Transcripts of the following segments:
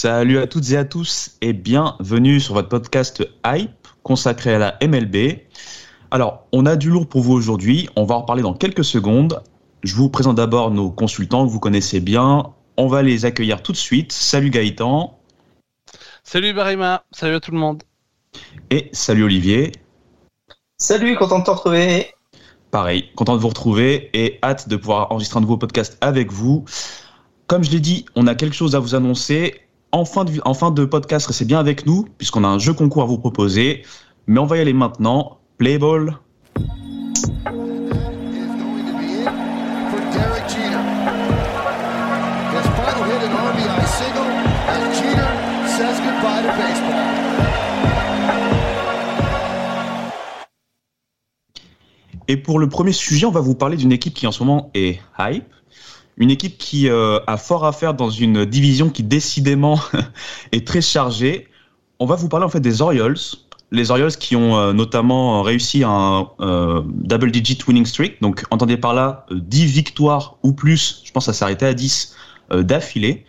Salut à toutes et à tous et bienvenue sur votre podcast Hype consacré à la MLB. Alors, on a du lourd pour vous aujourd'hui, on va en reparler dans quelques secondes. Je vous présente d'abord nos consultants que vous connaissez bien. On va les accueillir tout de suite. Salut Gaëtan Salut Barima, salut à tout le monde. et salut Olivier. Salut, content de te retrouver. Pareil, content de vous retrouver et hâte de pouvoir enregistrer un nouveau podcast avec vous. Comme je l'ai dit, on a quelque chose à vous annoncer. En fin de, podcast, restez bien avec nous, puisqu'on a un jeu concours à vous proposer. Mais on va y aller maintenant. Play ball. Et pour le premier sujet, on va vous parler d'une équipe qui en ce moment est hype. Une équipe qui euh, a fort à faire dans une division qui décidément est très chargée. On va vous parler en fait des Orioles. Les Orioles qui ont euh, notamment réussi un euh, double digit winning streak. Donc entendez par là euh, 10 victoires ou plus. Je pense que ça arrêté à 10 euh, d'affilée.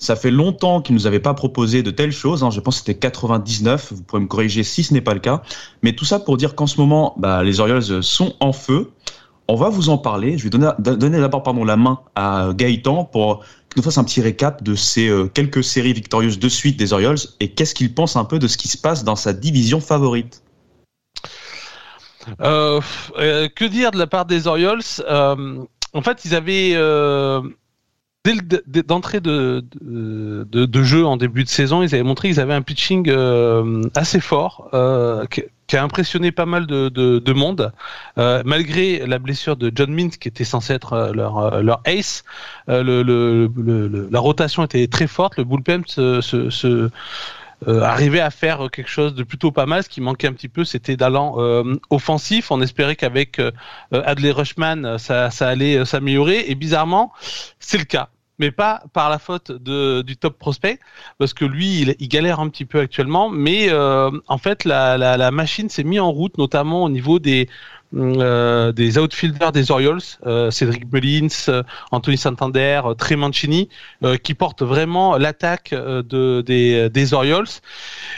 Ça fait longtemps qu'ils nous avaient pas proposé de telles choses. hein. Je pense que c'était 99. Vous pourrez me corriger si ce n'est pas le cas. Mais tout ça pour dire qu'en ce moment, bah, les Orioles sont en feu. On va vous en parler. Je vais donner, d'abord la main à Gaëtan pour qu'il nous fasse un petit récap de ces euh, quelques séries victorieuses de suite des Orioles et qu'est-ce qu'il pense un peu de ce qui se passe dans sa division favorite. Euh, euh, que dire de la part des Orioles? En fait, ils avaient dès d'entrée de, jeu en début de saison, ils avaient montré qu'ils avaient un pitching assez fort qui, a impressionné pas mal de, de, de monde, Euh, malgré la blessure de John Mint qui était censé être euh, leur, euh, leur ace. euh, le, le, le- la rotation était très forte, le bullpen se, se, se euh, arrivait à faire quelque chose de plutôt pas mal. Ce qui manquait un petit peu, c'était d'allant euh, offensif. On espérait qu'avec Adley Rushman, ça, ça allait s'améliorer. Et bizarrement, c'est le cas. Mais pas par la faute de, du top prospect, parce que lui, il, il galère un petit peu actuellement. Mais euh, en fait, la, la, la machine s'est mise en route, notamment au niveau des, euh, des outfielders des Orioles, euh, Cédric Mullins, euh, Anthony Santander, euh, Trey Mancini, euh, qui portent vraiment l'attaque de, des, des Orioles.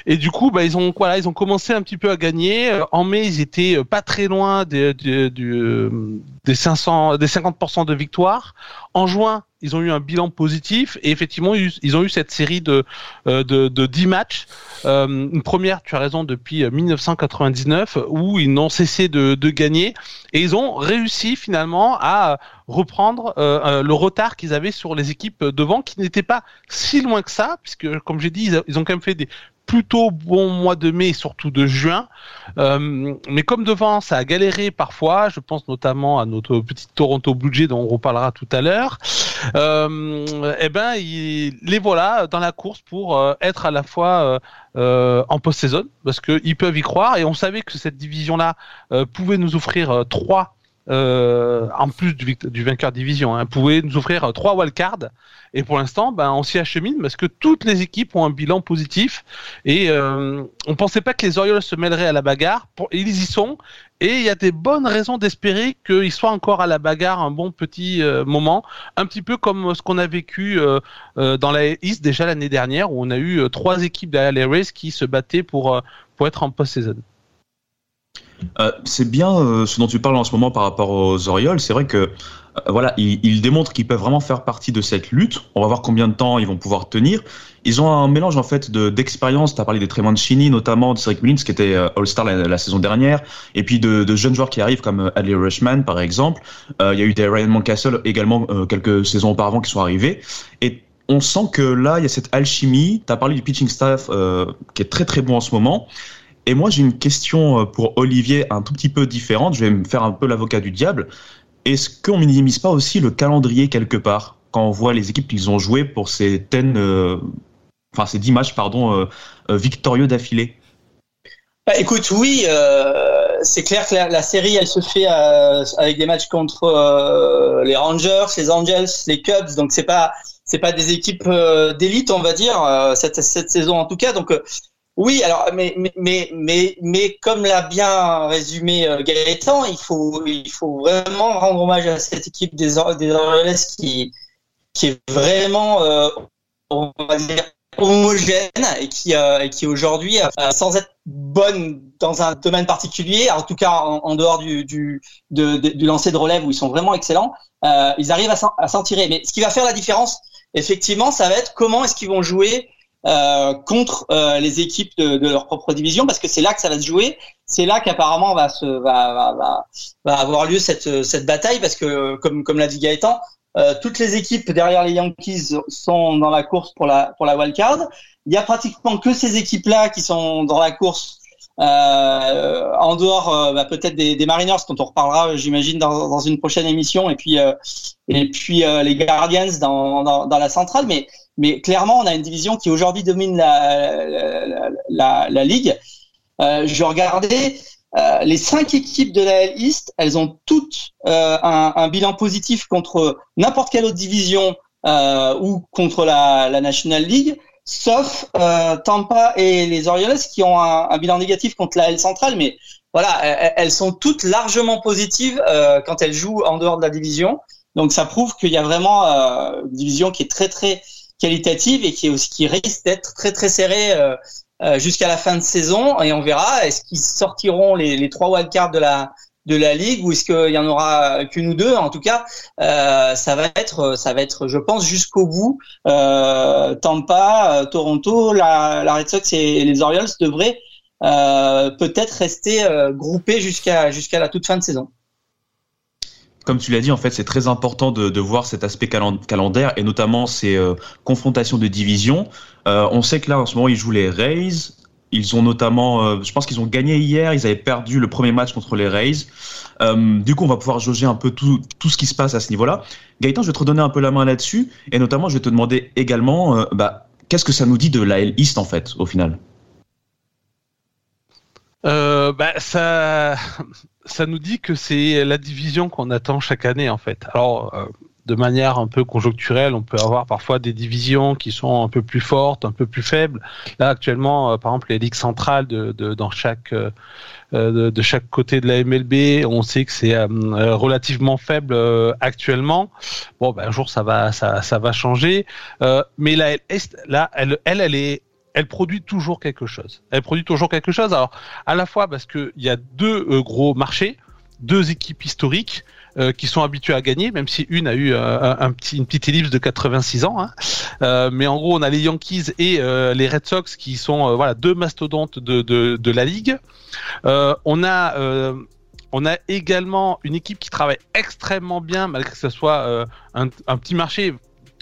Et du coup, bah, ils ont voilà, ils ont commencé un petit peu à gagner. En mai, ils étaient pas très loin des, des, des 500, des 50% de victoire. En juin, ils ont eu un bilan positif et effectivement, ils ont eu cette série de euh, de, de 10 matchs. Euh, une première, tu as raison, depuis euh, 1999 où ils n'ont cessé de, de gagner et ils ont réussi finalement à reprendre euh, euh, le retard qu'ils avaient sur les équipes devant qui n'étaient pas si loin que ça puisque comme j'ai dit ils, ont quand même fait des plutôt bons mois de mai surtout de juin. Euh, mais comme devant ça a galéré parfois. Je pense notamment à notre petit Toronto Blue Jays dont on reparlera tout à l'heure. euh, eh ben ils- les voilà dans la course pour euh, être à la fois euh, euh, en post-saison parce qu'ils peuvent y croire et on savait que cette division là pouvait nous offrir euh, trois euh, en plus du, vainqueur division, hein, pouvait nous offrir euh, trois wildcards. Et pour l'instant, ben, on s'y achemine parce que toutes les équipes ont un bilan positif. Et euh, on pensait pas que les Orioles se mêleraient à la bagarre. Ils y sont. Et il y a des bonnes raisons d'espérer qu'ils soient encore à la bagarre un bon petit moment. Un petit peu comme ce qu'on a vécu dans la East déjà l'année dernière où on a eu trois équipes derrière les Rays qui se battaient pour être en post-saison. Euh, c'est bien euh, ce dont tu parles en ce moment par rapport aux Orioles. C'est vrai que euh, voilà, ils, démontrent qu'ils peuvent vraiment faire partie de cette lutte. On va voir combien de temps ils vont pouvoir tenir. Ils ont un mélange en fait de d'expérience. Tu as parlé des Trey Mancini, notamment de Cedric Mullins qui était euh, All-Star la, saison dernière, et puis de, de jeunes joueurs qui arrivent comme euh, Adley Rushman par exemple. Il y a eu des Ryan Moncastle également quelques saisons auparavant qui sont arrivés. Et on sent que là, il y a cette alchimie. Tu as parlé du pitching staff euh, qui est très très bon en ce moment. Et moi, j'ai une question euh, pour Olivier un tout petit peu différente. Je vais me faire un peu l'avocat du diable. Est-ce qu'on minimise pas aussi le calendrier quelque part quand on voit les équipes qu'ils ont jouées pour ces 10, euh, enfin ces 10 matchs euh, euh, victorieux d'affilée? Bah, écoute, oui, c'est clair que la, série, elle se fait avec des matchs contre les Rangers, les Angels, les Cubs. Donc c'est pas c'est pas des équipes d'élite, on va dire cette cette saison en tout cas. Donc oui, alors mais mais mais mais, comme l'a bien résumé euh, Gaëtan, il faut il faut vraiment rendre hommage à cette équipe des des qui qui est vraiment euh, on va dire homogène et qui euh, qui aujourd'hui sans être bonne dans un domaine particulier, en tout cas en, dehors du du, du lancer de relève où ils sont vraiment excellents, ils arrivent à s'en tirer. Mais ce qui va faire la différence, effectivement, ça va être comment est-ce qu'ils vont jouer euh, contre euh, les équipes de, de leur propre division, parce que c'est là que ça va se jouer. C'est là qu'apparemment va se va, va, va, avoir lieu cette cette bataille, parce que comme comme l'a dit Gaëtan, euh, toutes les équipes derrière les Yankees sont dans la course pour la pour la wild card. Il y a pratiquement que ces équipes-là qui sont dans la course euh, en dehors euh, bah, peut-être des, des Mariners dont on reparlera, j'imagine, dans, dans une prochaine émission, et puis euh, et puis euh, les Guardians dans, dans, dans la centrale. Mais mais clairement, on a une division qui aujourd'hui domine la la, la, la ligue. Euh, je regardais euh, les cinq équipes de la L East, elles ont toutes euh, un, un bilan positif contre n'importe quelle autre division euh, ou contre la, la National League, sauf euh, Tampa et les Orioles qui ont un, un bilan négatif contre la L centrale. Mais voilà, elles, elles sont toutes largement positives euh, quand elles jouent en dehors de la division. Donc ça prouve qu'il y a vraiment une division qui est très très qualitative et qui aussi qui risque d'être très très serrée euh, euh, jusqu'à la fin de saison. Et on verra est-ce qu'ils sortiront les, trois wildcards de la de la ligue ou est-ce qu'il y en aura qu'une ou deux? En tout cas euh, ça va être ça va être je pense jusqu'au bout. Tampa Toronto la, la Red Sox et les Orioles devraient peut-être rester groupés jusqu'à jusqu'à la toute fin de saison Comme tu l'as dit, en fait, c'est très important de, voir cet aspect calen- calendaire et notamment ces euh, confrontations de division. Euh, on sait que là, en ce moment, ils jouent les Rays. Ils ont notamment, euh, je pense qu'ils ont gagné hier. Ils avaient perdu le premier match contre les Rays. Du coup, on va pouvoir jauger un peu tout, tout ce qui se passe à ce niveau-là. Gaëtan, je vais te redonner un peu la main là-dessus et notamment, je vais te demander également, bah, qu'est-ce que ça nous dit de la L East en fait, au final? Euh, bah, ça, ça nous dit que c'est la division qu'on attend chaque année en fait. Alors, euh, de manière un peu conjoncturelle, on peut avoir parfois des divisions qui sont un peu plus fortes, un peu plus faibles. Là, actuellement, euh, par exemple, les ligues centrales de, de- dans chaque euh, de, de chaque côté de la MLB, on sait que c'est euh, euh, relativement faible euh, actuellement. Bon, ben, un jour, ça va, ça, ça va changer. Euh, mais la Est, là, elle, elle, elle est elle produit toujours quelque chose. Elle produit toujours quelque chose. Alors, à la fois parce qu'il y a deux euh, gros marchés, deux équipes historiques euh, qui sont habituées à gagner, même si une a eu euh, un, petit, une petite ellipse de 86 ans. Hein. Mais en gros, on a les Yankees et les Red Sox qui sont voilà deux mastodontes de, la ligue. On a on a également une équipe qui travaille extrêmement bien, malgré que ce soit un petit marché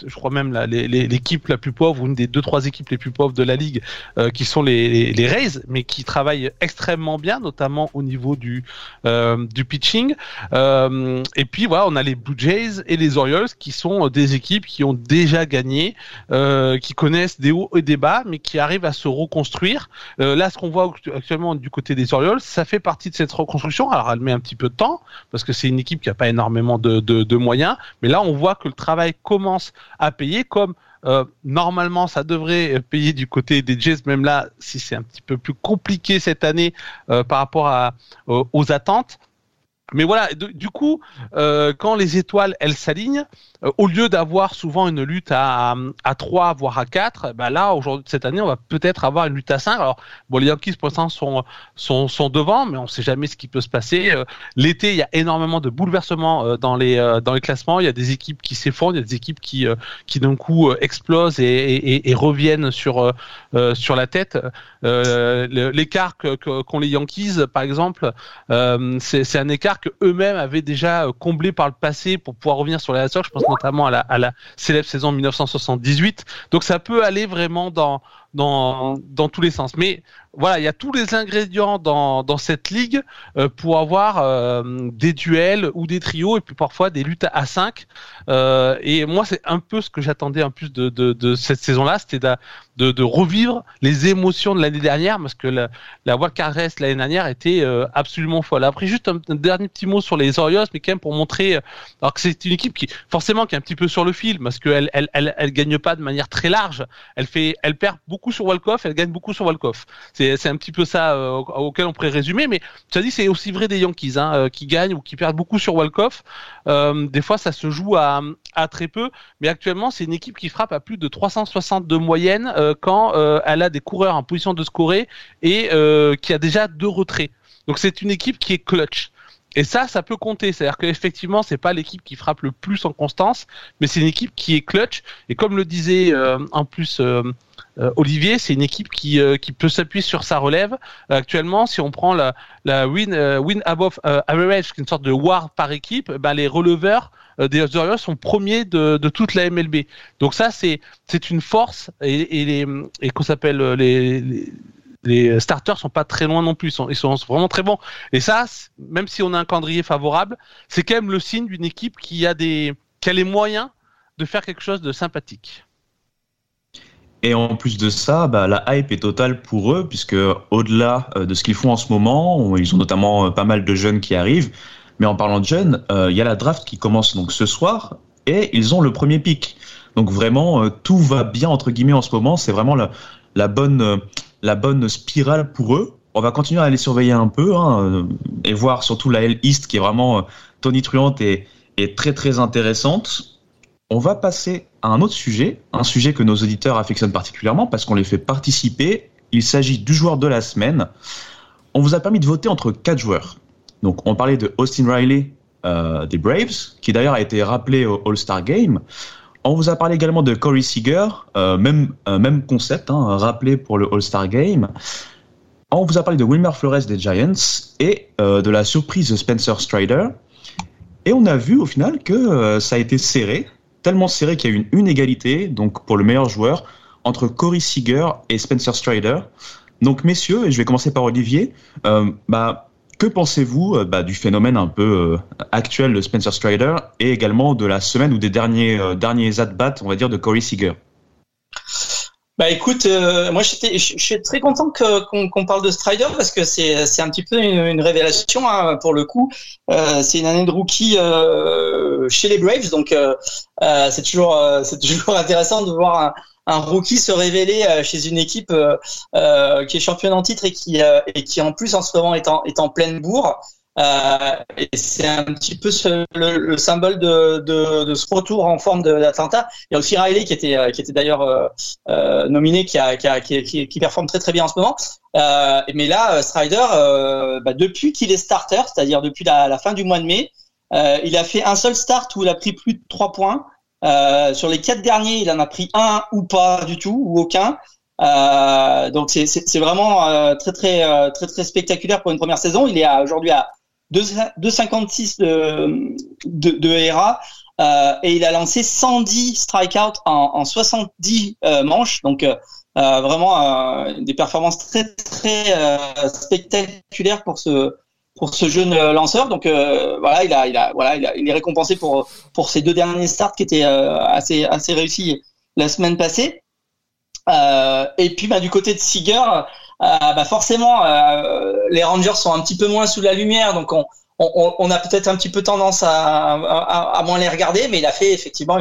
je crois même l'équipe la plus pauvre ou une des deux trois équipes les plus pauvres de la ligue euh, qui sont les, les, les Rays mais qui travaillent extrêmement bien notamment au niveau du euh, du pitching. Euh, et puis voilà on a les Blue Jays et les Orioles qui sont euh, des équipes qui ont déjà gagné euh, qui connaissent des hauts et des bas mais qui arrivent à se reconstruire. Euh, là ce qu'on voit actuellement du côté des Orioles ça fait partie de cette reconstruction. Alors elle met un petit peu de temps parce que c'est une équipe qui a pas énormément de, de, de moyens mais là on voit que le travail commence à payer comme euh, normalement ça devrait payer du côté des Jays même là si c'est un petit peu plus compliqué cette année euh, par rapport aux- aux attentes mais voilà, du coup, euh, quand les étoiles elles s'alignent, euh, au lieu d'avoir souvent une lutte à, à 3 voire à 4, bah là aujourd'hui cette année on va peut-être avoir une lutte à 5. Alors bon les Yankees pour l'instant sont, sont sont devant, mais on sait jamais ce qui peut se passer. Euh, L'été il y a énormément de bouleversements euh, dans les euh, dans les classements. Il y a des équipes qui s'effondrent, il y a des équipes qui euh, qui d'un coup explosent et, et, et- reviennent sur sur la tête. L'écart qu'ont les Yankees par exemple, c'est un écart que eux-mêmes avaient déjà euh, comblé par le passé pour pouvoir revenir sur les Sox. Je pense notamment à la, à la célèbre saison 1978. Donc ça peut aller vraiment dans dans, dans tous les sens. Mais voilà, il y a tous les ingrédients dans, dans cette ligue euh, pour avoir euh, des duels ou des trios et puis parfois des luttes à 5. Euh, et moi, c'est un peu ce que j'attendais en plus de, de, de cette saison-là, c'était de, de, de, revivre les émotions de l'année dernière parce que la, la Wildcard Race l'année dernière était euh, absolument folle. Après, juste un, un, dernier petit mot sur les Orioles, mais quand même pour montrer euh, alors que c'est une équipe qui forcément qui est un petit peu sur le fil parce qu'elle elle, elle, elle, gagne pas de manière très large. Elle fait, elle perd beaucoup sur Walkoff, elle gagne beaucoup sur Walkoff. C'est un petit peu ça euh, auquel on pourrait résumer, mais ça dit c'est aussi vrai des Yankees hein, euh, qui gagnent ou qui perdent beaucoup sur Walkoff. Euh, des fois, ça se joue à, à très peu, mais actuellement, c'est une équipe qui frappe à plus de 360 de moyenne euh, quand elle a des coureurs en position de scorer et qui a déjà deux retraits. Donc c'est une équipe qui est clutch. Et ça, ça peut compter. C'est-à-dire qu'effectivement, c'est pas l'équipe qui frappe le plus en constance, mais c'est une équipe qui est clutch. Et comme le disait euh, en plus euh, euh, Olivier, c'est une équipe qui, euh, qui peut s'appuyer sur sa relève. Euh, actuellement, si on prend la, la win, win above average, qui est une sorte de war par équipe, ben, les releveurs des Orioles sont premiers de, de, toute la MLB. Donc ça, c'est c'est une force et, et les et qu'on s'appelle les, les les starters sont pas très loin non plus, ils sont, vraiment très bons. Et ça, même si on a un calendrier favorable, c'est quand même le signe d'une équipe qui a des, qui a les moyens de faire quelque chose de sympathique. Et en plus de ça, bah, la hype est totale pour eux, puisque au-delà de ce qu'ils font en ce moment, ils ont notamment pas mal de jeunes qui arrivent. Mais en parlant de jeunes, il euh, y a la draft qui commence donc ce soir, et ils ont le premier pick. Donc vraiment, euh, tout va bien entre guillemets en ce moment. C'est vraiment la, bonne, euh, la bonne spirale pour eux. On va continuer à les surveiller un peu hein, et voir surtout la L East qui est vraiment tonitruante et, et très très intéressante. On va passer à un autre sujet, un sujet que nos auditeurs affectionnent particulièrement parce qu'on les fait participer. Il s'agit du joueur de la semaine. On vous a permis de voter entre quatre joueurs. Donc, on parlait de Austin Riley euh, des Braves, qui d'ailleurs a été rappelé au All-Star Game. On vous a parlé également de Corey Seager, euh, même, euh, même concept, hein, rappelé pour le All-Star Game. On vous a parlé de Wilmer Flores des Giants et de la surprise de Spencer Strider. Et on a vu au final que ça a été serré, tellement serré qu'il y a eu une, une, égalité, donc pour le meilleur joueur, entre Corey Seager et Spencer Strider. Donc messieurs, et je vais commencer par Olivier, euh, bah, que pensez-vous euh, bah, du phénomène un peu euh, actuel de Spencer Strider et également de la semaine ou des derniers, euh, derniers at-bats, on va dire, de Corey Seager? Bah écoute, euh, moi je suis très content qu'on qu parle de Strider parce que c'est c'est un petit peu une, une révélation hein, pour le coup. Euh, c'est une année de rookie euh, chez les Braves, donc c'est toujours c'est toujours intéressant de voir un, un rookie se révéler chez une équipe qui est championne en titre et qui et qui en plus en ce moment est en est en pleine bourre. Euh, c'est un petit peu ce, le, le, symbole de, de, de, ce retour en forme d'Atlanta. Il y a aussi Riley qui était, qui était d'ailleurs euh, euh, nominé, qui, a, qui, a, qui, qui, performe très très bien en ce moment. Euh, mais là, Strider, euh, bah, depuis qu'il est starter, c'est-à-dire depuis la, la, fin du mois de mai, il a fait un seul start où il a pris plus de 3 points. sur les quatre derniers, il en a pris un ou pas du tout, ou aucun. Euh, donc c'est vraiment euh, très très euh, très très spectaculaire pour une première saison. Il est aujourd'hui à 2,56 de, de, de ERA euh, et il a lancé 110 strikeouts en, en 70 euh, manches. Donc euh, vraiment des performances très très spectaculaires pour ce pour ce jeune lanceur. Donc voilà, il a il a voilà il, a, il est récompensé pour pour ses deux derniers starts qui étaient assez assez réussis la semaine passée. Euh, et puis bah, du côté de Seager, euh, bah, forcément, euh, les Rangers sont un petit peu moins sous la lumière, donc on, a peut-être un petit peu tendance à, moins les regarder, mais il a fait effectivement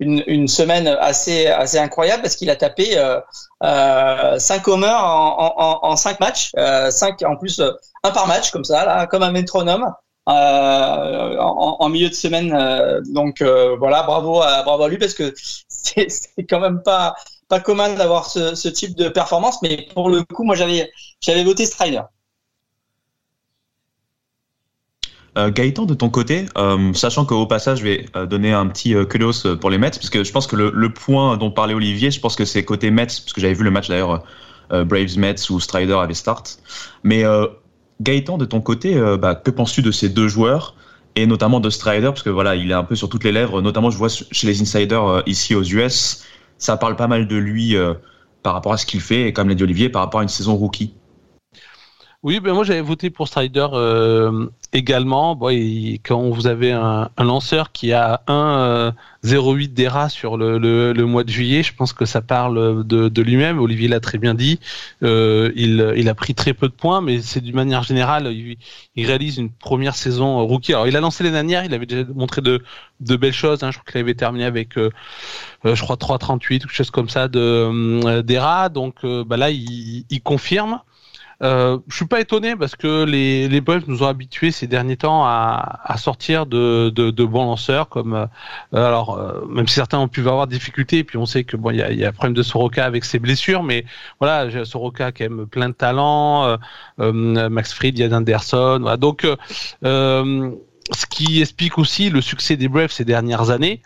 une, semaine assez, assez incroyable parce qu'il a tapé euh, euh, 5 homers en, en, en 5 matchs, euh, 5 en plus un par match comme ça, comme un métronome. Euh, en, milieu de semaine, donc voilà, bravo à bravo à lui parce que c'est quand même pas commun d'avoir ce, ce, type de performance, mais pour le coup, moi j'avais j'avais voté Strider. Euh, Gaëtan, de ton côté, euh, sachant qu'au passage, je vais euh, donner un petit euh, kudos pour les Mets, parce que je pense que le, point dont parlait Olivier, je pense que c'est côté Mets, parce que j'avais vu le match d'ailleurs euh, Braves Mets où Strider avait start. Mais Gaëtan, de ton côté, bah, que penses-tu de ces deux joueurs et notamment de Strider, parce que voilà, il est un peu sur toutes les lèvres, notamment je vois chez les insiders ici aux US, ça parle pas mal de lui euh, par rapport à ce qu'il fait et comme l'a dit Olivier, par rapport à une saison rookie. Oui, ben moi j'avais voté pour Strider euh, également. Bon, quand vous avez un, lanceur qui a 1,08 euh, d'ERA sur le, le, mois de juillet, je pense que ça parle de, de lui-même. Olivier l'a très bien dit. Euh, il, il, a pris très peu de points, mais c'est d'une manière générale, il, il, réalise une première saison rookie. Alors il a lancé l'année dernière, il avait déjà montré de, de belles choses. Hein. Je crois qu'il avait terminé avec, euh, je crois, 3,38 ou quelque chose comme ça de d'ERA. Donc bah là, il, il confirme. Euh, je suis pas étonné parce que les, les nous ont habitués ces derniers temps à, à sortir de, de, de, bons lanceurs comme euh, alors euh, même si certains ont pu avoir des difficultés et puis on sait que bon il y a, y a problème de Soroka avec ses blessures mais voilà Soroka qui aime plein de talent euh, Max Fried Yann Anderson voilà. donc ce qui explique aussi le succès des Braves ces dernières années,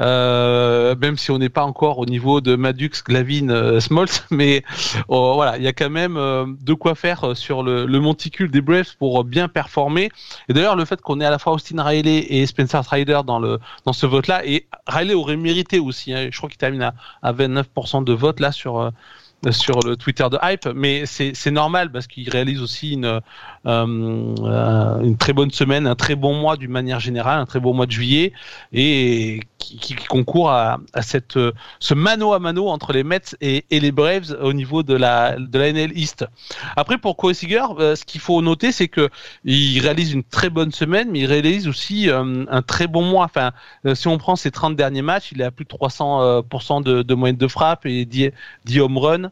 euh, même si on n'est pas encore au niveau de Madux, Glavin, euh, Smoltz, mais oh, voilà, il y a quand même euh, de quoi faire sur le, monticule des Braves pour bien performer. Et d'ailleurs, le fait qu'on ait à la fois Austin Riley et Spencer Strider dans le dans ce vote-là, et Riley aurait mérité aussi. Hein, je crois qu'il termine à, à 29% de vote là sur sur le Twitter de Hype, mais c'est normal parce qu'il réalise aussi une, une très bonne semaine, un très bon mois d'une manière générale, un très bon mois de juillet, et qui, concourt à, à, cette, ce mano à mano entre les Mets et, les Braves au niveau de la, de la NL East. Après, pour euh, ce qu'il faut noter, c'est que il réalise une très bonne semaine, mais il réalise aussi un très bon mois. Enfin, si on prend ses 30 derniers matchs, il est à plus de 300% de, de moyenne de frappe et 10, 10 home runs.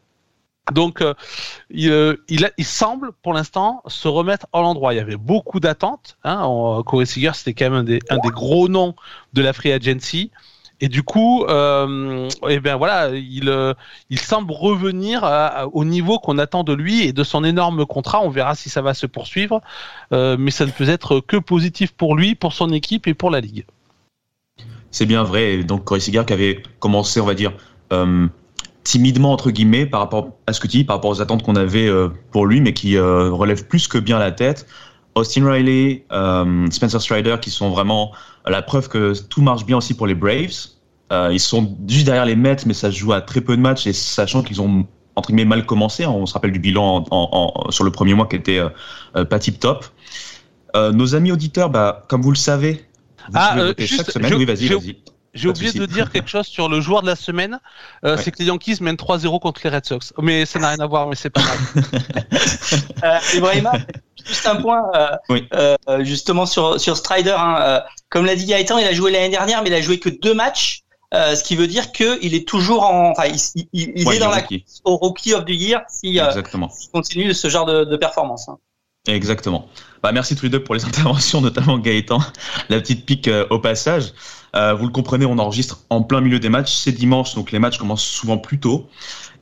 Donc, euh, euh, il, semble pour l'instant se remettre à l'endroit. Il y avait beaucoup d'attentes. Hein, Corey Seager, c'était quand même un des, gros noms de la free agency. Et du coup, euh, eh bien voilà, il, euh, il semble revenir au niveau qu'on attend de lui et de son énorme contrat. On verra si ça va se poursuivre, mais ça ne peut être que positif pour lui, pour son équipe et pour la ligue. C'est bien vrai. Donc Corey Seager qui avait commencé, on va dire timidement entre guillemets par rapport à ce que tu dis, par rapport aux attentes qu'on avait euh, pour lui, mais qui euh, relève plus que bien la tête. Austin Riley, euh, Spencer Strider, qui sont vraiment la preuve que tout marche bien aussi pour les Braves. ils sont juste derrière les Mets, mais ça se joue à très peu de matchs, et sachant qu'ils ont entre guillemets mal commencé, hein, on se rappelle du bilan en, sur le premier mois qui était pas tip top. nos amis auditeurs, bah, comme vous le savez, vous ah, chaque semaine. oui, vas-y, vas-y. J'ai oublié de dire quelque chose sur le joueur de la semaine. Euh, C'est que les Yankees mènent 3-0 contre les Red Sox. Mais ça n'a rien à voir, mais c'est pas grave. euh, Ibrahima, juste un point, euh, oui. euh, justement sur, sur Strider. Hein, euh, comme l'a dit Gaëtan, il a joué l'année dernière, mais il a joué que deux matchs. Euh, ce qui veut dire qu'il est toujours en, enfin, il, il, il ouais, est dans la au Rookie of the Year si, Exactement. s'il continue ce genre de, de performance. Hein. Exactement. Bah, merci tous les deux pour les interventions, notamment Gaëtan. La petite pique au passage. Euh, vous le comprenez, on enregistre en plein milieu des matchs. C'est dimanche, donc les matchs commencent souvent plus tôt.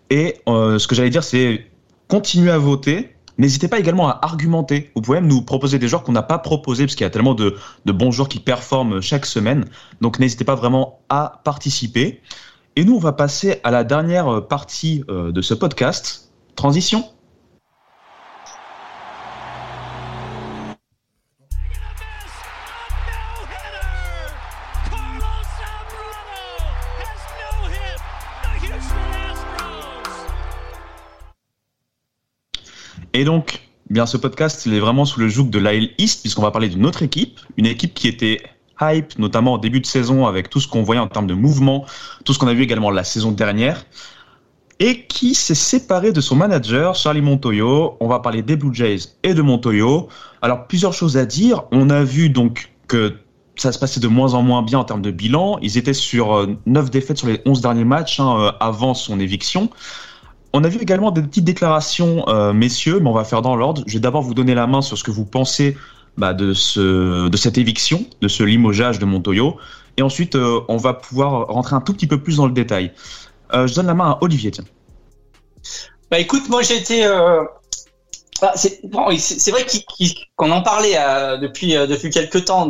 Et euh, ce que j'allais dire, c'est continuez à voter. N'hésitez pas également à argumenter. Vous pouvez même nous proposer des joueurs qu'on n'a pas proposés, parce qu'il y a tellement de, de, bons joueurs qui performent chaque semaine. Donc n'hésitez pas vraiment à participer. Et nous, on va passer à la dernière partie euh, de ce podcast. Transition Et donc, bien ce podcast, il est vraiment sous le joug de l'AL East, puisqu'on va parler d'une autre équipe, une équipe qui était hype, notamment au début de saison, avec tout ce qu'on voyait en termes de mouvement, tout ce qu'on a vu également la saison dernière, et qui s'est séparé de son manager, Charlie Montoyo. On va parler des Blue Jays et de Montoyo. Alors, plusieurs choses à dire. On a vu donc que ça se passait de moins en moins bien en termes de bilan. Ils étaient sur 9 euh, défaites sur les 11 derniers matchs hein, euh, avant son éviction. On a vu également des petites déclarations, euh, messieurs, mais on va faire dans l'ordre. Je vais d'abord vous donner la main sur ce que vous pensez bah, de, ce, de cette éviction, de ce limogeage de Montoyo. Et ensuite, euh, on va pouvoir rentrer un tout petit peu plus dans le détail. Euh, je donne la main à Olivier. Bah écoute, moi j'ai été. Euh... Ah, c'est bon, vrai qu'on en parlait depuis, depuis quelques temps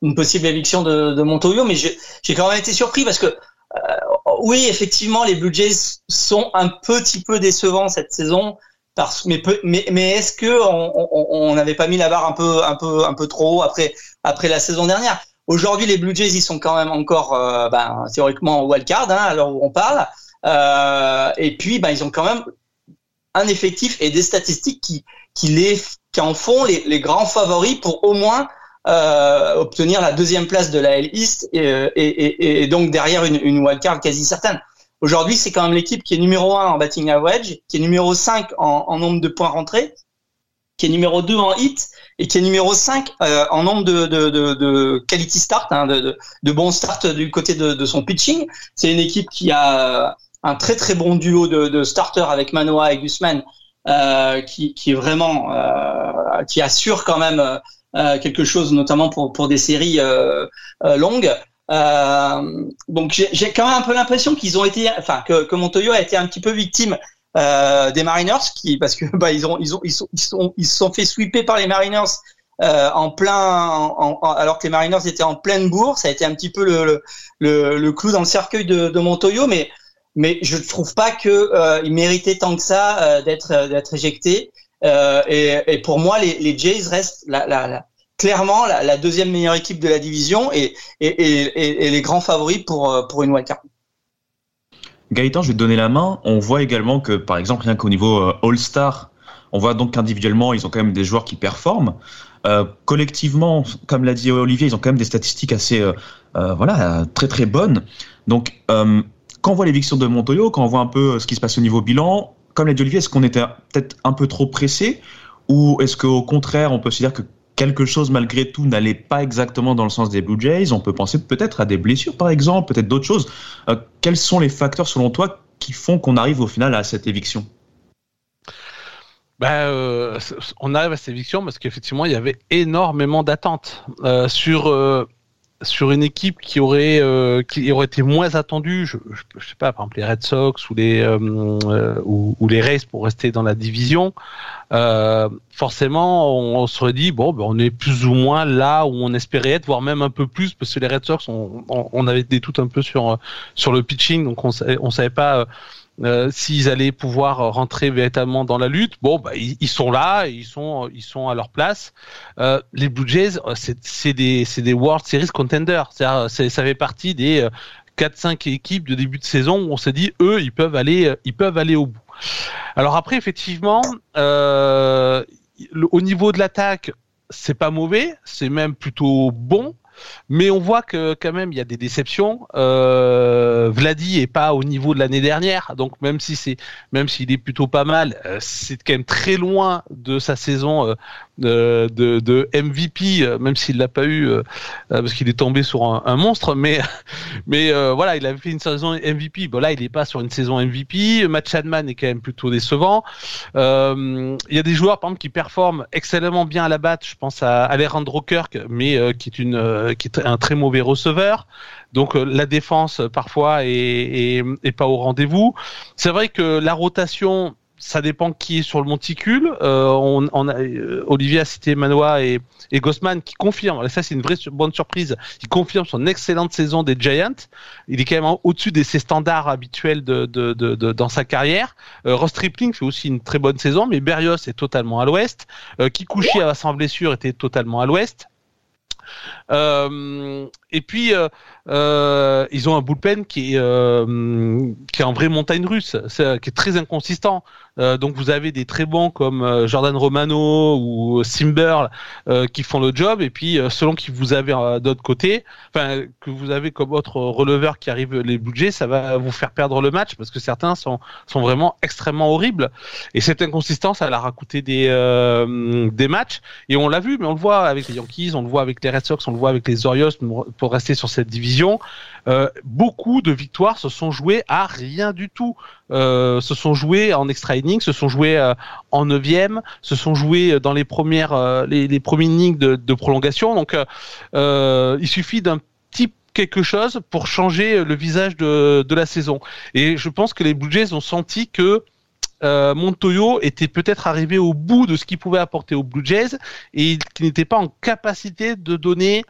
d'une possible éviction de, de Montoyo, mais j'ai quand même été surpris parce que oui, effectivement, les Blue Jays sont un petit peu décevants cette saison. Parce, mais, mais, mais est-ce que on n'avait pas mis la barre un peu, un peu, un peu trop haut après, après la saison dernière? Aujourd'hui, les Blue Jays, ils sont quand même encore, euh, ben, théoriquement, wildcard, hein, alors où on parle. Euh, et puis, ben, ils ont quand même un effectif et des statistiques qui, qui, les, qui en font les, les grands favoris pour au moins euh, obtenir la deuxième place de la L East et, et, et, et donc derrière une, une wildcard quasi certaine. Aujourd'hui, c'est quand même l'équipe qui est numéro 1 en batting average, qui est numéro 5 en, en nombre de points rentrés, qui est numéro 2 en hit et qui est numéro 5 euh, en nombre de, de, de, de quality start, hein, de, de, bons starts du côté de, son pitching. C'est une équipe qui a un très très bon duo de, starters avec Manoa et Guzman, euh, qui, qui vraiment euh, qui assure quand même euh, quelque chose, notamment pour pour des séries euh, euh, longues. Euh, donc j'ai quand même un peu l'impression qu'ils ont été, enfin que, que Montoyo a été un petit peu victime euh, des Mariners, qui parce que bah ils ont ils ont ils sont ils sont ils se sont fait sweeper par les Mariners euh, en plein, en, en, alors que les Mariners étaient en pleine bourse. Ça a été un petit peu le le, le clou dans le cercueil de, de Montoyo, mais mais je trouve pas que euh, il méritait tant que ça euh, d'être d'être éjecté. Euh, et, pour moi, les, les Jays restent la, la, la clairement la, deuxième meilleure équipe de la division et, les grands favoris pour, euh, pour une wildcard. Gaëtan, je vais te donner la main. On voit également que, par exemple, rien qu'au niveau euh, All-Star, on voit donc qu'individuellement, ils ont quand même des joueurs qui performent. Collectivement, comme l'a dit Olivier, ils ont quand même des statistiques assez, voilà, très très bonnes. Donc, quand on voit l'éviction de Montoyo, quand on voit un peu ce qui se passe au niveau bilan, comme l'a dit Olivier, est-ce qu'on était peut-être un peu trop pressé ou est-ce qu'au contraire, on peut se dire que quelque chose malgré tout n'allait pas exactement dans le sens des Blue Jays? On peut penser peut-être à des blessures par exemple, peut-être d'autres choses. Euh, quels sont les facteurs selon toi qui font qu'on arrive au final à cette éviction? Ben, euh, on arrive à cette éviction parce qu'effectivement il y avait énormément d'attentes euh, sur sur une équipe qui aurait euh, qui aurait été moins attendue, je, je, sais pas, par exemple les Red Sox ou les euh, ou, ou, les Rays pour rester dans la division, euh, forcément on, on, serait dit bon, ben, on est plus ou moins là où on espérait être, voire même un peu plus, parce que les Red Sox, on, on, on avait des doutes un peu sur sur le pitching, donc on on savait pas euh, s'ils allaient pouvoir rentrer véritablement dans la lutte. Bon, bah, ils, sont là, ils sont, ils sont à leur place. Euh, les Blue Jays, euh, c'est des, des World Series contenders. Ça fait partie des 4-5 équipes de début de saison où on s'est dit, eux, ils peuvent aller, ils peuvent aller au bout. Alors après, effectivement, euh, au niveau de l'attaque, c'est pas mauvais, c'est même plutôt bon. Mais on voit que quand même il y a des déceptions. Euh, Vladi est pas au niveau de l'année dernière, donc même même s'il est plutôt pas mal, euh, c'est quand même très loin de sa saison euh, de, de, MVP, euh, même s'il l'a pas eu euh, parce qu'il est tombé sur un, un monstre. Mais mais voilà, il avait fait une saison MVP. Bon là, il est pas sur une saison MVP. Matt Chadman est quand même plutôt décevant. il y a des joueurs par exemple qui performent excellemment bien à la batte. Je pense à Alejandro Kirk, mais qui est une qui est un très mauvais receveur. Donc euh, la défense parfois est, est, est pas au rendez-vous. C'est vrai que la rotation ça dépend qui est sur le monticule. Euh, euh, Olivier a cité Manoa et, Gossman qui confirment, ça c'est une vraie bonne surprise, il confirme son excellente saison des Giants. Il est quand même au-dessus de ses standards habituels dans sa carrière. Euh, Ross Tripling fait aussi une très bonne saison, mais Berrios est totalement à l'ouest. Kikuchi, sans blessure, était totalement à l'ouest. Et puis ils ont un bullpen qui est qui est en vraie montagne russe, qui est très inconsistant. Euh, donc vous avez des très bons comme euh, Jordan Romano ou Simber qui font le job, et puis selon qui vous avez d'autre côté, enfin que vous avez comme autre releveur qui arrive les budgets, ça va vous faire perdre le match parce que certains sont sont vraiment extrêmement horribles. Et cette inconsistance, elle a coûté des des matchs. Et on l'a vu, mais on le voit avec les Yankees, on le voit avec les Red Sox, on le voit avec les Orioles pour rester sur cette division. Euh, beaucoup de victoires se sont jouées à rien du tout. Euh, se sont jouées en extra inning, se sont jouées euh, en neuvième, se sont jouées dans les premières, euh, les, les premiers innings de, de prolongation. Donc, euh, il suffit d'un petit quelque chose pour changer le visage de, de la saison. Et je pense que les Blue Jays ont senti que euh, Montoyo était peut-être arrivé au bout de ce qu'il pouvait apporter aux Blue Jays et qu'il n'était pas en capacité de donner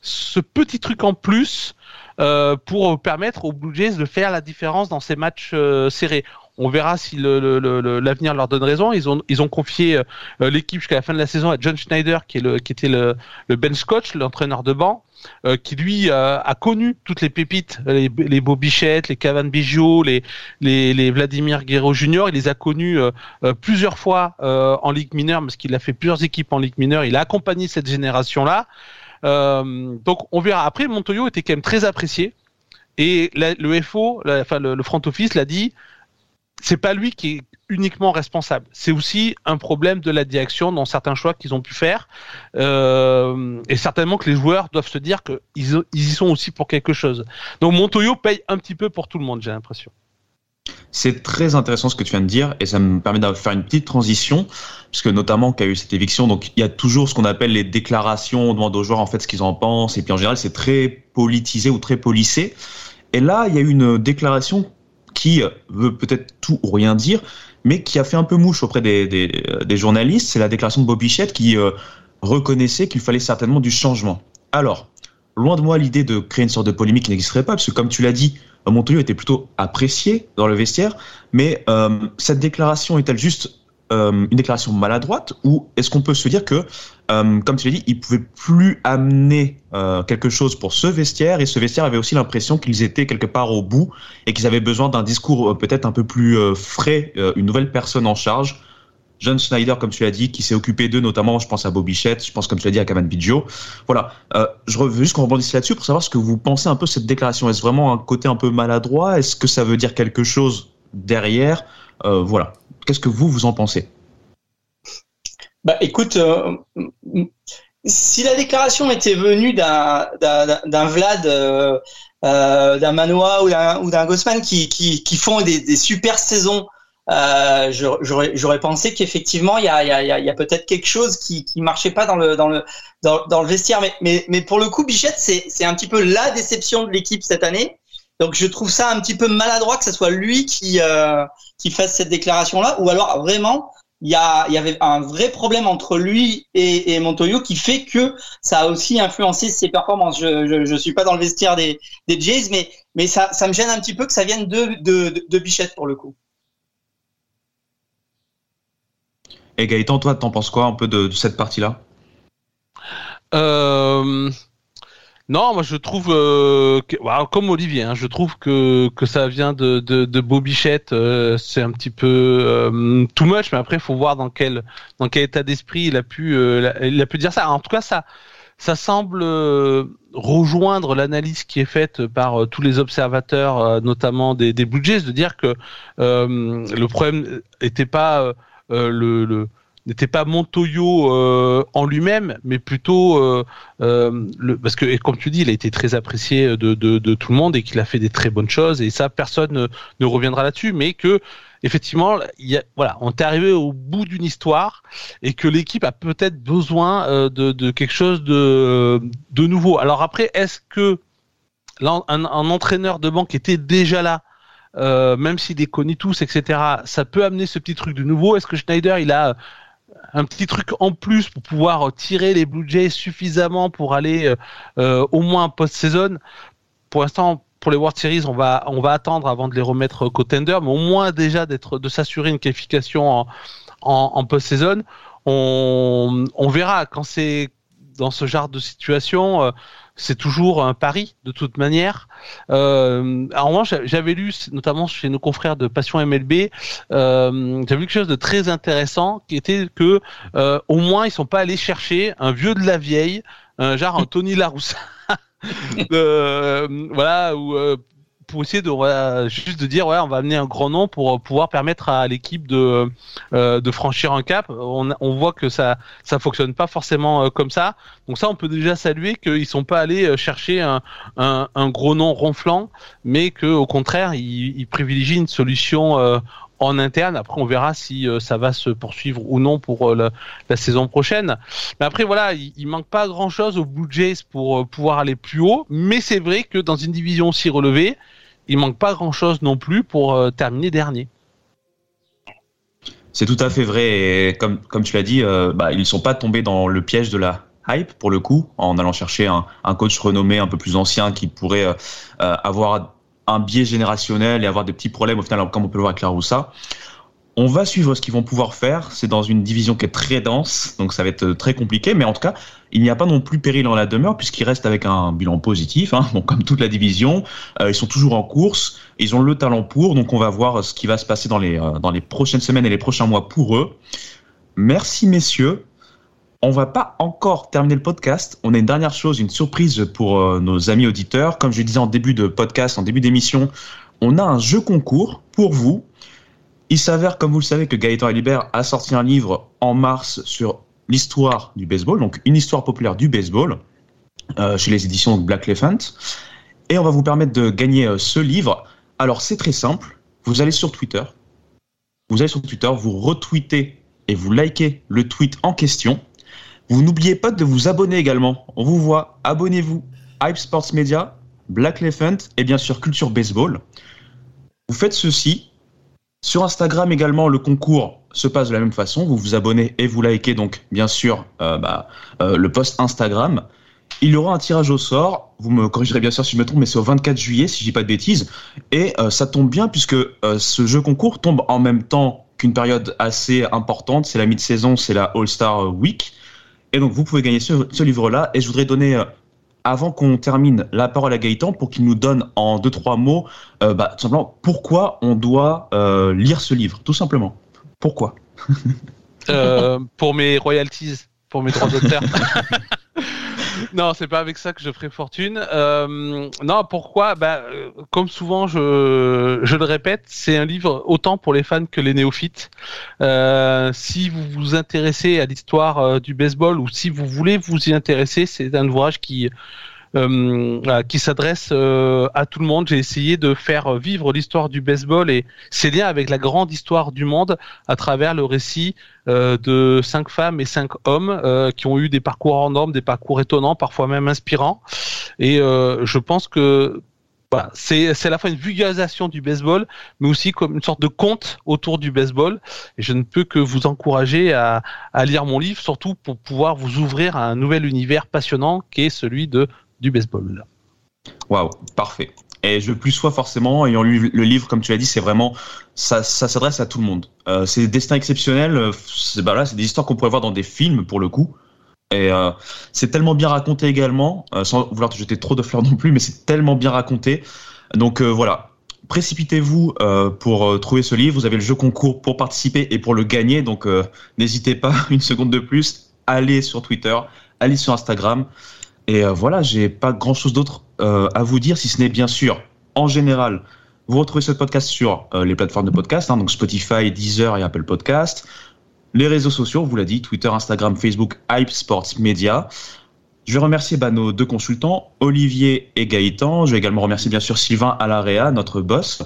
ce petit truc en plus euh, pour permettre aux Blue Jays de faire la différence dans ces matchs euh, serrés. On verra si l'avenir le, le, leur donne raison. Ils ont, ils ont confié l'équipe jusqu'à la fin de la saison à John Schneider, qui, est le, qui était le, bench coach, l'entraîneur de banc. Euh, qui lui euh, a connu toutes les pépites, les, les les Cavan Biggio, les, les, les, Vladimir Guerrero Junior. Il les a connus euh, plusieurs fois en Ligue mineure parce qu'il a fait plusieurs équipes en Ligue mineure. Il a accompagné cette génération-là. Donc on verra. Après, Montoyo était quand même très apprécié. Et le FO, enfin le, le front office l'a dit, c'est pas lui qui est uniquement responsable. C'est aussi un problème de la direction dans certains choix qu'ils ont pu faire. Euh, et certainement que les joueurs doivent se dire qu'ils ils y sont aussi pour quelque chose. Donc Montoyo paye un petit peu pour tout le monde, j'ai l'impression. C'est très intéressant ce que tu viens de dire et ça me permet de faire une petite transition puisque notamment qu'il y a eu cette éviction, donc il y a toujours ce qu'on appelle les déclarations, on demande aux joueurs en fait ce qu'ils en pensent et puis en général c'est très politisé ou très policé. Et là, il y a eu une déclaration qui veut peut-être tout ou rien dire, mais qui a fait un peu mouche auprès des, journalistes. C'est la déclaration de Bobichette qui euh, reconnaissait qu'il fallait certainement du changement. Alors, loin de moi l'idée de créer une sorte de polémique qui n'existerait pas, parce que comme tu l'as dit, Montoyo était plutôt apprécié dans le vestiaire, mais euh, cette déclaration est-elle juste euh, une déclaration maladroite ou est-ce qu'on peut se dire que, euh, comme tu l'as dit, ils pouvaient plus amener euh, quelque chose pour ce vestiaire et ce vestiaire avait aussi l'impression qu'ils étaient quelque part au bout et qu'ils avaient besoin d'un discours peut-être un peu plus frais, une nouvelle personne en charge. John Schneider, comme tu l'as dit, qui s'est occupé d'eux, notamment, je pense à Bobby je pense, comme tu l'as dit, à Kaman Biggio. Voilà. je veux juste qu'on rebondisse là-dessus pour savoir ce que vous pensez un peu de cette déclaration. Est-ce vraiment un côté un peu maladroit? Est-ce que ça veut dire quelque chose derrière? Voilà. Qu'est-ce que vous, vous en pensez? Bah écoute, euh, si la déclaration était venue d'un Vlad, euh, euh, d'un Manoa ou d'un Gossman qui, qui, qui, font des, des super saisons, euh, j'aurais pensé qu'effectivement il y a, y a, y a peut-être quelque chose qui qui marchait pas dans le dans le dans, dans le vestiaire mais mais mais pour le coup Bichette c'est c'est un petit peu la déception de l'équipe cette année donc je trouve ça un petit peu maladroit que ce soit lui qui euh, qui fasse cette déclaration là, ou alors vraiment il y, a, il y avait un vrai problème entre lui et, et, Montoyo qui fait que ça a aussi influencé ses performances. Je, je, je suis pas dans le vestiaire des, des Jays, mais, mais ça, ça me gêne un petit peu que ça vienne de, de, de Bichette pour le coup. Et Gaëtan, toi, t'en penses quoi un peu de, cette partie-là? Euh, non, moi je trouve, euh, comme Olivier, hein, je trouve que, que ça vient de, de, Bobichette, euh, c'est un petit peu euh, too much, mais après il faut voir dans quel, dans quel état d'esprit il a pu, il a pu dire ça. En tout cas, ça, ça semble rejoindre l'analyse qui est faite par tous les observateurs, notamment des, des Blue de dire que le problème n'était pas le n'était pas Montoyo euh, en lui-même, mais plutôt euh, euh, parce que, comme tu dis, il a été très apprécié de, tout le monde et qu'il a fait des très bonnes choses et ça, personne ne, reviendra là-dessus, mais que effectivement, voilà, on est arrivé au bout d'une histoire et que l'équipe a peut-être besoin euh, de, quelque chose de, nouveau. Alors après, est-ce que un, entraîneur de banque était déjà là euh, même s'il connaît tous, etc., ça peut amener ce petit truc de nouveau. Est-ce que Schneider, il a un petit truc en plus pour pouvoir tirer les Blue Jays suffisamment pour aller euh, euh, au moins post-saison? Pour l'instant, pour les World Series, on va on va attendre avant de les remettre contender, mais au moins déjà d'être de s'assurer une qualification en, en, en post-saison. On, on verra quand c'est dans ce genre de situation. Euh, c'est toujours un pari de toute manière. Euh, en revanche, j'avais lu, notamment chez nos confrères de Passion MLB, euh, j'avais lu quelque chose de très intéressant, qui était que euh, au moins ils sont pas allés chercher un vieux de la vieille, un genre un Tony Larousse. euh, voilà, ou euh, pour essayer de juste de dire ouais on va amener un grand nom pour pouvoir permettre à l'équipe de euh, de franchir un cap on, on, voit que ça ça fonctionne pas forcément euh, comme ça donc ça on peut déjà saluer qu'ils sont pas allés euh, chercher un, un, un, gros nom ronflant mais que au contraire ils, ils privilégient une solution euh, en interne. Après, on verra si euh, ça va se poursuivre ou non pour euh, la, la, saison prochaine. Mais après, voilà, il, il manque pas grand-chose aux Blue Jays pour euh, pouvoir aller plus haut. Mais c'est vrai que dans une division aussi relevée, il manque pas grand-chose non plus pour euh, terminer dernier. C'est tout à fait vrai. Et comme, tu l'as dit, euh, bah, ils ne sont pas tombés dans le piège de la hype, pour le coup, en allant chercher un, coach renommé un peu plus ancien qui pourrait euh, avoir un biais générationnel et avoir des petits problèmes au final, comme on peut le voir avec la Roussa. On va suivre ce qu'ils vont pouvoir faire. C'est dans une division qui est très dense, donc ça va être très compliqué. Mais en tout cas, il n'y a pas non plus péril en la demeure puisqu'ils restent avec un bilan positif. Hein, comme toute la division, euh, ils sont toujours en course. Ils ont le talent pour. Donc on va voir ce qui va se passer dans les euh, prochaines semaines et les prochains mois pour eux. Merci messieurs. On va pas encore terminer le podcast. On a une dernière chose, une surprise pour euh, nos amis auditeurs. Comme je disais en début de podcast, en début d'émission, on a un jeu concours pour vous. Il s'avère, comme vous le savez, que Gaëtan Alibert a sorti un livre en mars sur l'histoire du baseball, donc une histoire populaire du baseball, euh, chez les éditions Black Elephant. Et on va vous permettre de gagner euh, ce livre. Alors c'est très simple. Vous allez sur Twitter. Vous allez sur Twitter, vous retweetez et vous likez le tweet en question. Vous n'oubliez pas de vous abonner également. On vous voit. Abonnez-vous. Hype Sports Media, Black Elephant et bien sûr Culture Baseball. Vous faites ceci. Sur Instagram également, le concours se passe de la même façon. Vous vous abonnez et vous likez donc bien sûr euh, bah, euh, le post Instagram. Il y aura un tirage au sort. Vous me corrigerez bien sûr si je me trompe, mais c'est au 24 juillet si je dis pas de bêtises. Et euh, ça tombe bien puisque ce jeu concours tombe en même temps qu'une période assez importante. C'est la mi-saison, c'est la All-Star Week. Et donc vous pouvez gagner ce, livre-là. Et je voudrais donner avant qu'on termine la parole à Gaëtan pour qu'il nous donne en deux trois mots, euh, bah, tout simplement pourquoi on doit euh, lire ce livre, tout simplement. Pourquoi? Euh, pour mes royalties, pour mes droits d'auteur. non, c'est pas avec ça que je ferai fortune. Euh, non, pourquoi? Bah, euh, Comme souvent, je, le répète, c'est un livre autant pour les fans que les néophytes. Euh, si vous vous intéressez à l'histoire euh, du baseball ou si vous voulez vous y intéresser, c'est un ouvrage qui qui s'adresse euh, à tout le monde. J'ai essayé de faire vivre l'histoire du baseball et ses liens avec la grande histoire du monde à travers le récit euh, de cinq femmes et cinq hommes euh, qui ont eu des parcours en normes, des parcours étonnants, parfois même inspirants. Et euh, je pense que voilà, c'est c'est à la fois une vulgarisation du baseball, mais aussi comme une sorte de conte autour du baseball. Et je ne peux que vous encourager à, à lire mon livre, surtout pour pouvoir vous ouvrir à un nouvel univers passionnant qui est celui de du baseball. Waouh, parfait. Et je plus sois forcément, ayant lu le livre, comme tu l'as dit, c'est vraiment, ça, ça s'adresse à tout le monde. Euh, c'est des destins exceptionnels, euh, c'est bah là, c'est des histoires qu'on pourrait voir dans des films pour le coup. Et euh, c'est tellement bien raconté également, euh, sans vouloir te jeter trop de fleurs non plus, mais c'est tellement bien raconté. Donc voilà, précipitez-vous pour trouver ce livre. Vous avez le jeu concours pour participer et pour le gagner. Donc n'hésitez pas, une seconde de plus, allez sur Twitter, allez sur Instagram. Et euh, voilà, j'ai pas grand chose d'autre euh, à vous dire, si ce n'est bien sûr, en général, vous retrouvez ce podcast sur euh, les plateformes de podcast, hein, donc Spotify, Deezer et Apple Podcast. Les réseaux sociaux, vous l'a dit, Twitter, Instagram, Facebook, Hype Sports Media. Je vais remercier bah, nos deux consultants, Olivier et Gaëtan. Je vais également remercier bien sûr Sylvain Alarea, notre boss.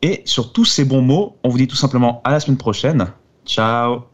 Et sur tous ces bons mots, on vous dit tout simplement à la semaine prochaine. Ciao